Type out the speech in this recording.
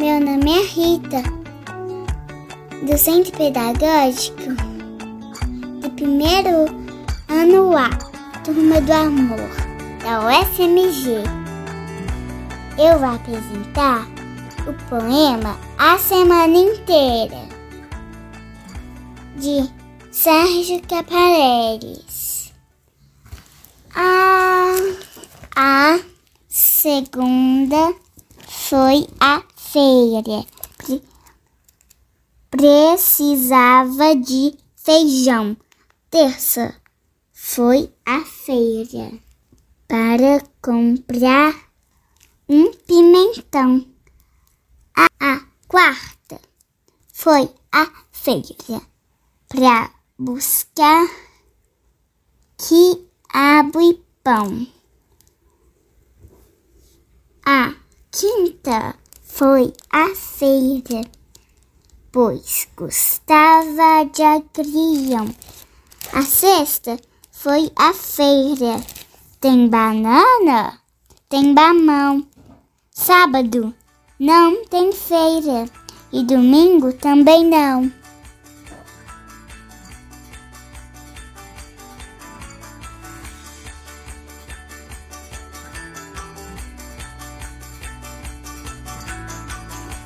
Meu nome é Rita, do Centro Pedagógico do primeiro ano A, Turma do Amor, da USMG. Eu vou apresentar o poema A Semana Inteira, de Sérgio Capareles. A, a segunda foi a feira. Pre- Precisava de feijão. Terça foi a feira para comprar um pimentão. A, a quarta foi a feira para buscar quiabo e pão. A quinta foi a feira, pois gostava de agrião. A sexta foi a feira, tem banana, tem mamão. Sábado não tem feira e domingo também não.